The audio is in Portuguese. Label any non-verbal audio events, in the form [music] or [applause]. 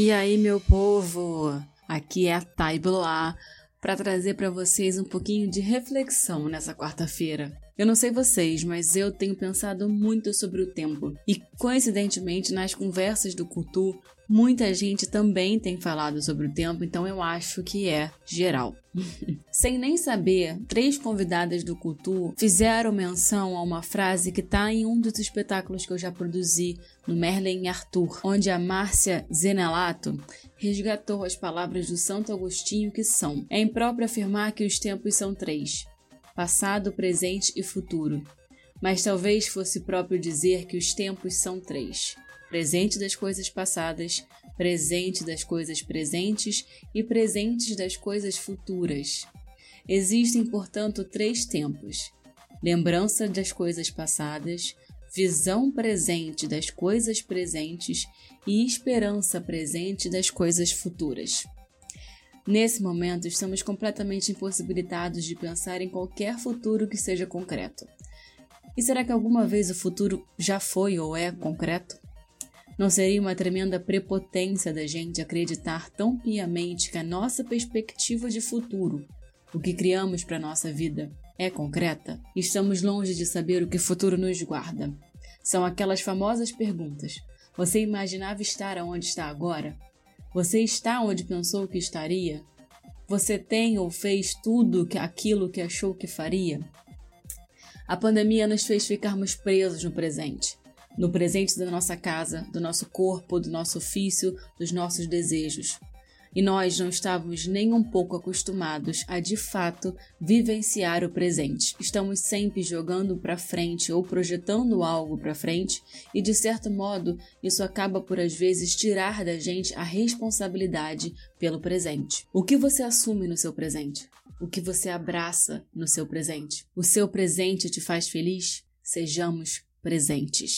E aí, meu povo? Aqui é a Thay Bloá para trazer para vocês um pouquinho de reflexão nessa quarta-feira. Eu não sei vocês, mas eu tenho pensado muito sobre o tempo. E coincidentemente, nas conversas do Cultu, muita gente também tem falado sobre o tempo, então eu acho que é geral. [laughs] Sem nem saber, três convidadas do Cultu fizeram menção a uma frase que está em um dos espetáculos que eu já produzi no Merlin Arthur, onde a Márcia Zenelato resgatou as palavras do Santo Agostinho que são: É impróprio afirmar que os tempos são três passado, presente e futuro. Mas talvez fosse próprio dizer que os tempos são três: presente das coisas passadas, presente das coisas presentes e presentes das coisas futuras. Existem, portanto, três tempos: lembrança das coisas passadas, visão presente das coisas presentes e esperança presente das coisas futuras. Nesse momento, estamos completamente impossibilitados de pensar em qualquer futuro que seja concreto. E será que alguma vez o futuro já foi ou é concreto? Não seria uma tremenda prepotência da gente acreditar tão piamente que a nossa perspectiva de futuro, o que criamos para nossa vida, é concreta? Estamos longe de saber o que o futuro nos guarda. São aquelas famosas perguntas: Você imaginava estar onde está agora? Você está onde pensou que estaria? Você tem ou fez tudo aquilo que achou que faria? A pandemia nos fez ficarmos presos no presente. No presente da nossa casa, do nosso corpo, do nosso ofício, dos nossos desejos e nós não estávamos nem um pouco acostumados a de fato vivenciar o presente. Estamos sempre jogando para frente ou projetando algo para frente e de certo modo isso acaba por às vezes tirar da gente a responsabilidade pelo presente. O que você assume no seu presente? O que você abraça no seu presente? O seu presente te faz feliz? Sejamos presentes.